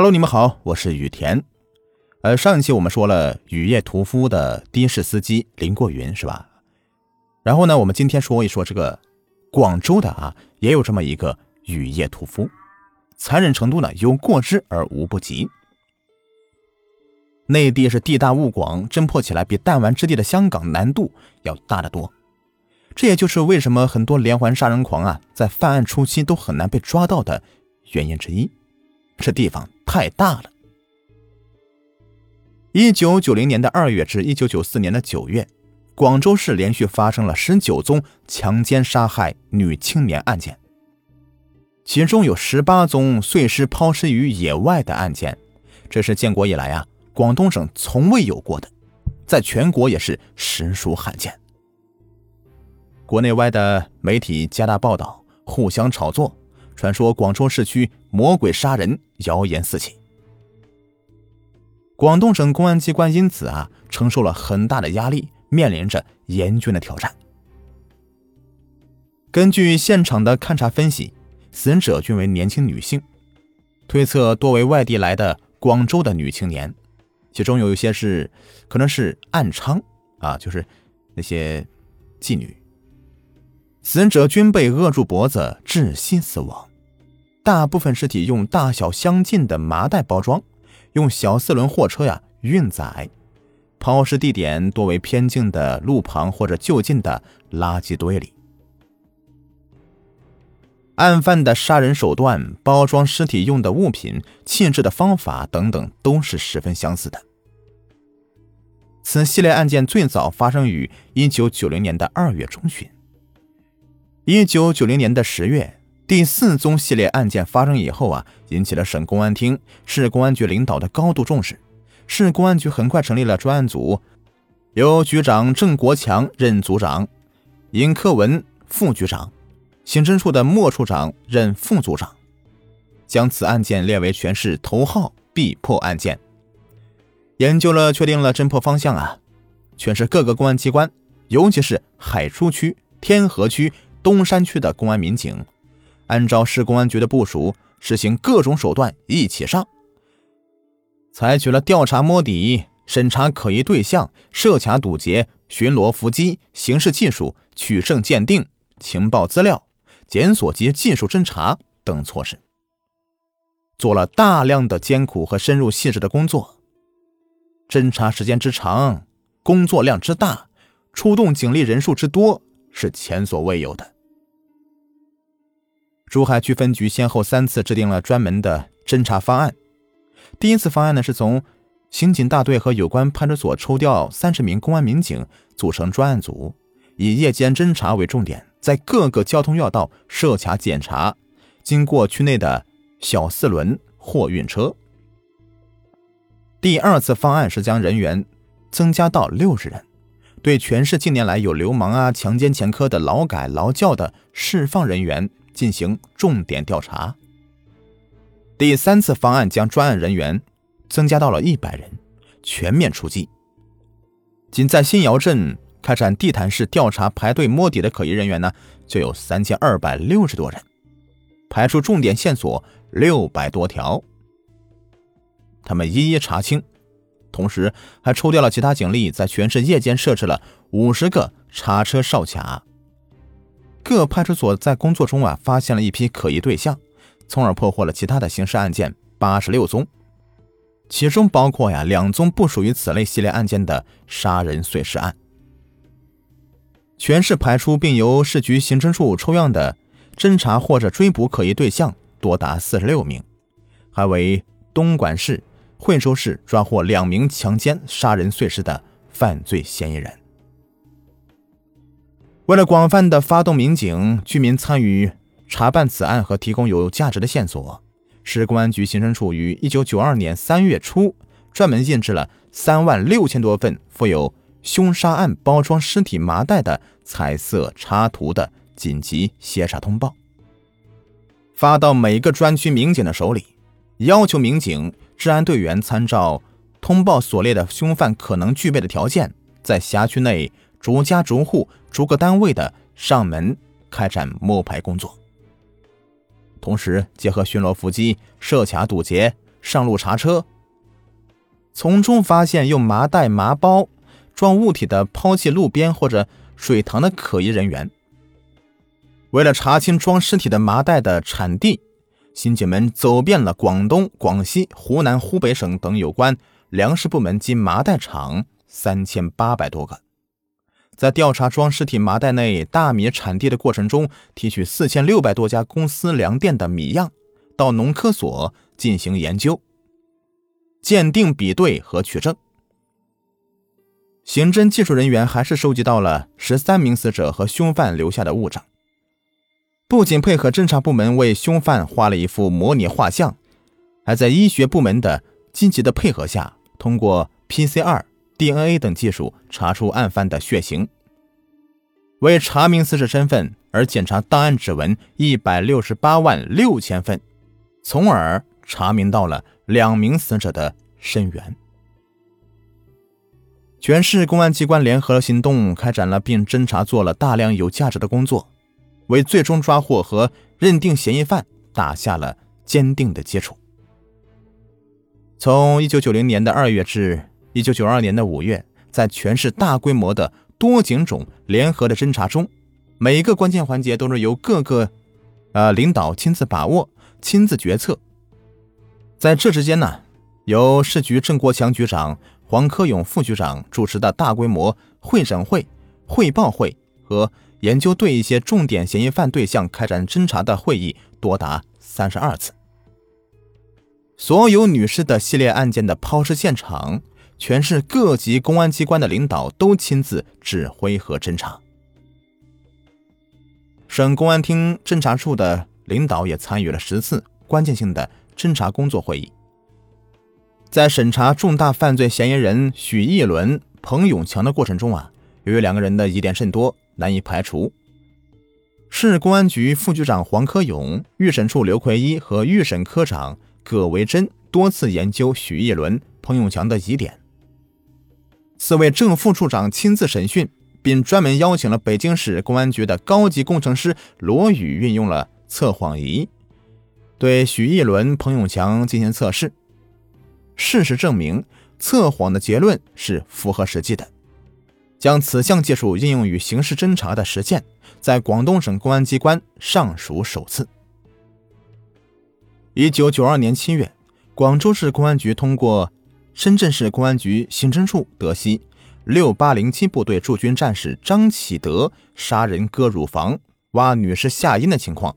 Hello，你们好，我是雨田。呃，上一期我们说了雨夜屠夫的的士司机林过云，是吧？然后呢，我们今天说一说这个广州的啊，也有这么一个雨夜屠夫，残忍程度呢有过之而无不及。内地是地大物广，侦破起来比弹丸之地的香港难度要大得多。这也就是为什么很多连环杀人狂啊，在犯案初期都很难被抓到的原因之一。这地方太大了。一九九零年的二月至一九九四年的九月，广州市连续发生了十九宗强奸杀害女青年案件，其中有十八宗碎尸抛尸于野外的案件，这是建国以来啊。广东省从未有过的，在全国也是实属罕见。国内外的媒体加大报道，互相炒作，传说广州市区魔鬼杀人谣言四起。广东省公安机关因此啊，承受了很大的压力，面临着严峻的挑战。根据现场的勘查分析，死者均为年轻女性，推测多为外地来的广州的女青年。其中有一些是，可能是暗娼啊，就是那些妓女。死者均被扼住脖子窒息死亡，大部分尸体用大小相近的麻袋包装，用小四轮货车呀运载。抛尸地点多为偏静的路旁或者就近的垃圾堆里。案犯的杀人手段、包装尸体用的物品、弃置的方法等等，都是十分相似的。此系列案件最早发生于一九九零年的二月中旬。一九九零年的十月，第四宗系列案件发生以后啊，引起了省公安厅、市公安局领导的高度重视。市公安局很快成立了专案组，由局长郑国强任组长，尹克文副局长。刑侦处的莫处长任副组长，将此案件列为全市头号必破案件。研究了，确定了侦破方向啊！全市各个公安机关，尤其是海珠区、天河区、东山区的公安民警，按照市公安局的部署，实行各种手段一起上，采取了调查摸底、审查可疑对象、设卡堵截、巡逻伏击、刑事技术、取证鉴定、情报资料。检索及技术侦查等措施，做了大量的艰苦和深入细致的工作。侦查时间之长，工作量之大，出动警力人数之多，是前所未有的。珠海区分局先后三次制定了专门的侦查方案。第一次方案呢，是从刑警大队和有关派出所抽调三十名公安民警组成专案组，以夜间侦查为重点。在各个交通要道设卡检查，经过区内的小四轮货运车。第二次方案是将人员增加到六十人，对全市近年来有流氓啊、强奸前科的劳改劳教的释放人员进行重点调查。第三次方案将专案人员增加到了一百人，全面出击。仅在新窑镇。开展地毯式调查，排队摸底的可疑人员呢，就有三千二百六十多人，排除重点线索六百多条，他们一一查清，同时还抽调了其他警力，在全市夜间设置了五十个查车哨卡。各派出所在工作中啊，发现了一批可疑对象，从而破获了其他的刑事案件八十六宗，其中包括呀两宗不属于此类系列案件的杀人碎尸案。全市排出并由市局刑侦处抽样的侦查或者追捕可疑对象多达四十六名，还为东莞市、惠州市抓获两名强奸杀人碎尸的犯罪嫌疑人。为了广泛的发动民警、居民参与查办此案和提供有价值的线索，市公安局刑侦处于一九九二年三月初专门印制了三万六千多份附有。凶杀案包装尸体麻袋的彩色插图的紧急协查通报，发到每个专区民警的手里，要求民警、治安队员参照通报所列的凶犯可能具备的条件，在辖区内逐家逐户、逐个单位的上门开展摸排工作，同时结合巡逻伏击、设卡堵截、上路查车，从中发现用麻袋、麻包装物体的抛弃路边或者水塘的可疑人员。为了查清装尸体的麻袋的产地，刑警们走遍了广东、广西、湖南、湖北省等有关粮食部门及麻袋厂三千八百多个。在调查装尸体麻袋内大米产地的过程中，提取四千六百多家公司粮店的米样，到农科所进行研究、鉴定、比对和取证。刑侦技术人员还是收集到了十三名死者和凶犯留下的物证。不仅配合侦查部门为凶犯画了一幅模拟画像，还在医学部门的积极的配合下，通过 PCR、DNA 等技术查出案犯的血型。为查明死者身份而检查档案指纹一百六十八万六千份，从而查明到了两名死者的身源。全市公安机关联合行动，开展了并侦查做了大量有价值的工作。为最终抓获和认定嫌疑犯打下了坚定的基础。从一九九零年的二月至一九九二年的五月，在全市大规模的多警种联合的侦查中，每一个关键环节都是由各个呃领导亲自把握、亲自决策。在这之间呢，由市局郑国强局长、黄科勇副局长主持的大规模会审会、汇报会和。研究对一些重点嫌疑犯对象开展侦查的会议多达三十二次。所有女尸的系列案件的抛尸现场，全市各级公安机关的领导都亲自指挥和侦查。省公安厅侦查处的领导也参与了十次关键性的侦查工作会议。在审查重大犯罪嫌疑人许义伦、彭永强的过程中啊，由于两个人的疑点甚多。难以排除。市公安局副局长黄科勇、预审处刘奎一和预审科长葛维珍多次研究许义伦、彭永强的疑点。四位正副处长亲自审讯，并专门邀请了北京市公安局的高级工程师罗宇，运用了测谎仪，对许义伦、彭永强进行测试。事实证明，测谎的结论是符合实际的。将此项技术应用于刑事侦查的实践，在广东省公安机关尚属首次。一九九二年七月，广州市公安局通过深圳市公安局刑侦处得悉六八零七部队驻军战士张启德杀人割乳房、挖女尸下阴的情况，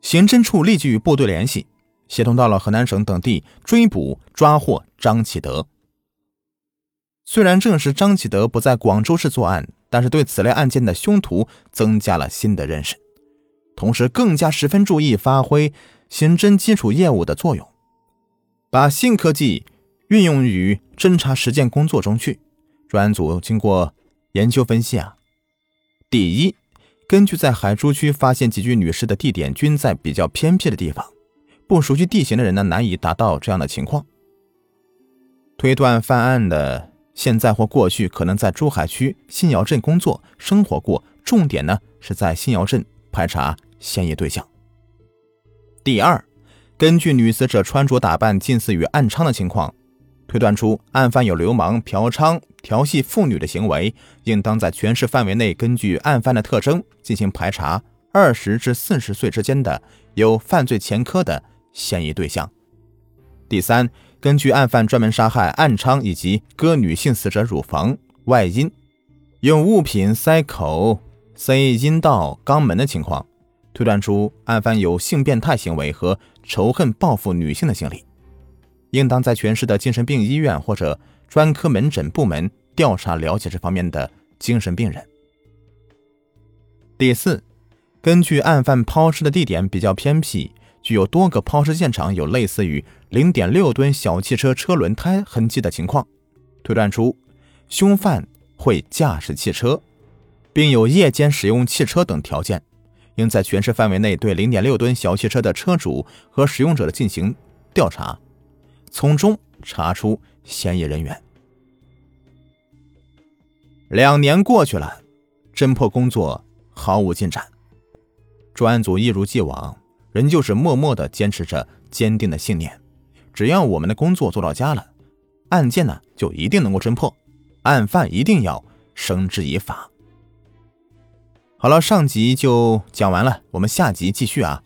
刑侦处立即与部队联系，协同到了河南省等地追捕抓获张启德。虽然证实张启德不在广州市作案，但是对此类案件的凶徒增加了新的认识，同时更加十分注意发挥刑侦基础业务的作用，把新科技运用于侦查实践工作中去。专案组经过研究分析啊，第一，根据在海珠区发现几具女尸的地点均在比较偏僻的地方，不熟悉地形的人呢难以达到这样的情况，推断犯案的。现在或过去可能在珠海区新窑镇工作生活过，重点呢是在新窑镇排查嫌疑对象。第二，根据女死者穿着打扮近似于暗娼的情况，推断出案犯有流氓、嫖娼、调戏妇女的行为，应当在全市范围内根据案犯的特征进行排查二十至四十岁之间的有犯罪前科的嫌疑对象。第三。根据案犯专门杀害、暗娼以及割女性死者乳房、外阴，用物品塞口、塞阴道、肛门的情况，推断出案犯有性变态行为和仇恨报复女性的心理，应当在全市的精神病医院或者专科门诊部门调查了解这方面的精神病人。第四，根据案犯抛尸的地点比较偏僻。具有多个抛尸现场有类似于零点六吨小汽车车轮胎痕迹的情况，推断出凶犯会驾驶汽车，并有夜间使用汽车等条件，应在全市范围内对零点六吨小汽车的车主和使用者进行调查，从中查出嫌疑人员。两年过去了，侦破工作毫无进展，专案组一如既往，仍旧是默默的坚持着坚定的信念：只要我们的工作做到家了，案件呢就一定能够侦破，案犯一定要绳之以法。好了上集就讲完了我们下集继续啊。